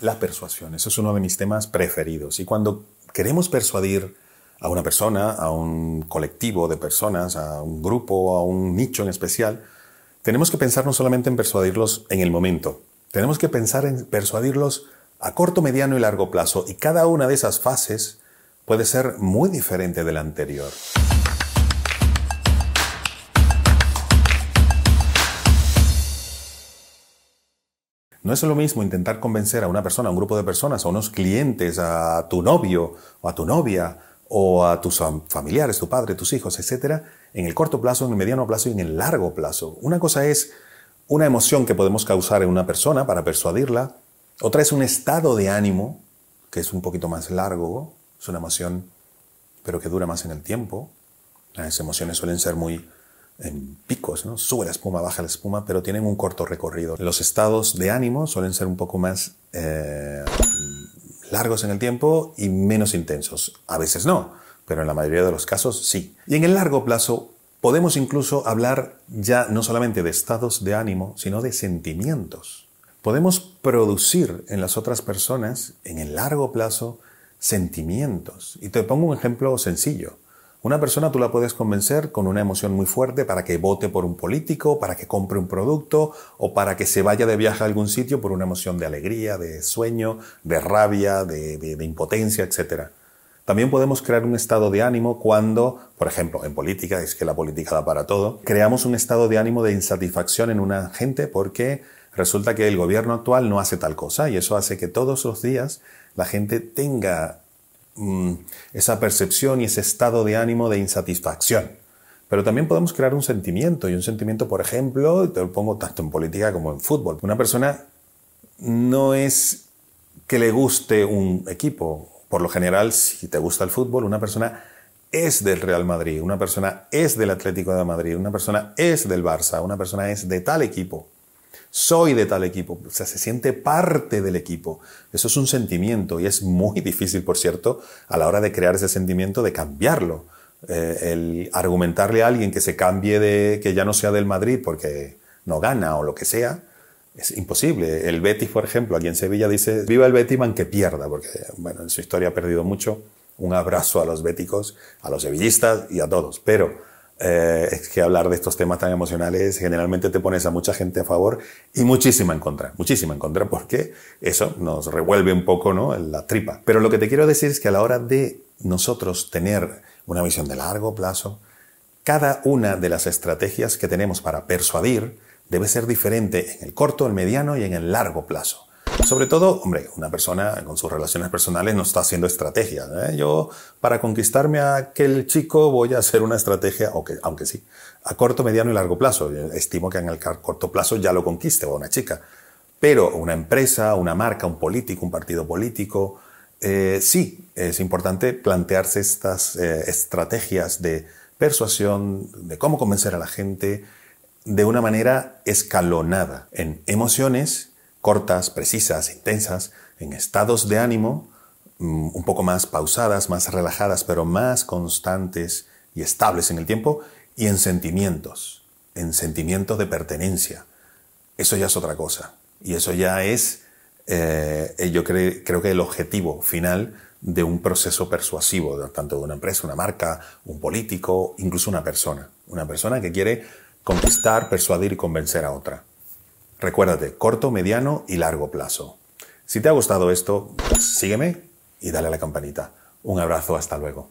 La persuasión, eso es uno de mis temas preferidos. Y cuando queremos persuadir a una persona, a un colectivo de personas, a un grupo, a un nicho en especial, tenemos que pensar no solamente en persuadirlos en el momento, tenemos que pensar en persuadirlos a corto, mediano y largo plazo. Y cada una de esas fases puede ser muy diferente de la anterior. No es lo mismo intentar convencer a una persona, a un grupo de personas, a unos clientes, a tu novio o a tu novia o a tus familiares, tu padre, tus hijos, etcétera, en el corto plazo, en el mediano plazo y en el largo plazo. Una cosa es una emoción que podemos causar en una persona para persuadirla, otra es un estado de ánimo que es un poquito más largo, es una emoción pero que dura más en el tiempo. Las emociones suelen ser muy en picos, ¿no? Sube la espuma, baja la espuma, pero tienen un corto recorrido. Los estados de ánimo suelen ser un poco más eh, largos en el tiempo y menos intensos. A veces no, pero en la mayoría de los casos sí. Y en el largo plazo podemos incluso hablar ya no solamente de estados de ánimo, sino de sentimientos. Podemos producir en las otras personas, en el largo plazo, sentimientos. Y te pongo un ejemplo sencillo. Una persona tú la puedes convencer con una emoción muy fuerte para que vote por un político, para que compre un producto o para que se vaya de viaje a algún sitio por una emoción de alegría, de sueño, de rabia, de, impotencia, etc. También podemos crear un estado de ánimo cuando, por ejemplo, en política, es que la política da para todo, creamos un estado de ánimo de insatisfacción en una gente porque resulta que el gobierno actual no hace tal cosa y eso hace que todos los días la gente tenga Mm, esa percepción y ese estado de ánimo de insatisfacción. Pero también podemos crear un sentimiento, y un sentimiento, por ejemplo, te lo pongo tanto en política como en fútbol. Una persona no es que le guste un equipo. Por lo general, si te gusta el fútbol, una persona es del Real Madrid, una persona es del Atlético de Madrid, una persona es del Barça, una persona es de tal equipo soy de tal equipo, o sea, se siente parte del equipo. Eso es un sentimiento y es muy difícil, por cierto, a la hora de crear ese sentimiento, de cambiarlo. Eh, el argumentarle a alguien que se cambie de, que ya no sea del Madrid porque no gana o lo que sea, es imposible. El Betis, por ejemplo, aquí en Sevilla dice, viva el Betis que pierda, porque, bueno, en su historia ha perdido mucho. Un abrazo a los béticos, a los sevillistas y a todos. Pero, eh, es que hablar de estos temas tan emocionales generalmente te pones a mucha gente a favor y muchísima en contra, muchísima en contra porque eso nos revuelve un poco ¿no? la tripa. Pero lo que te quiero decir es que a la hora de nosotros tener una visión de largo plazo, cada una de las estrategias que tenemos para persuadir debe ser diferente en el corto, el mediano y en el largo plazo. Sobre todo, hombre, una persona con sus relaciones personales no está haciendo estrategia. ¿eh? Yo, para conquistarme a aquel chico, voy a hacer una estrategia, aunque, aunque sí, a corto, mediano y largo plazo. estimo que en el corto plazo ya lo conquiste, o una chica. Pero una empresa, una marca, un político, un partido político, eh, sí, es importante plantearse estas eh, estrategias de persuasión, de cómo convencer a la gente de una manera escalonada en emociones cortas, precisas, intensas, en estados de ánimo mm, un poco más pausadas, más relajadas, pero más constantes y estables en el tiempo, y en sentimientos, en sentimientos de pertenencia. Eso ya es otra cosa. Y eso ya es, eh, yo creo que el objetivo final de un proceso persuasivo, tanto de una empresa, una marca, un político, incluso una persona. Una persona que quiere conquistar, persuadir y convencer a otra. Recuérdate, corto, mediano y largo plazo. Si te ha gustado esto, sígueme y dale a la campanita. Un abrazo, hasta luego.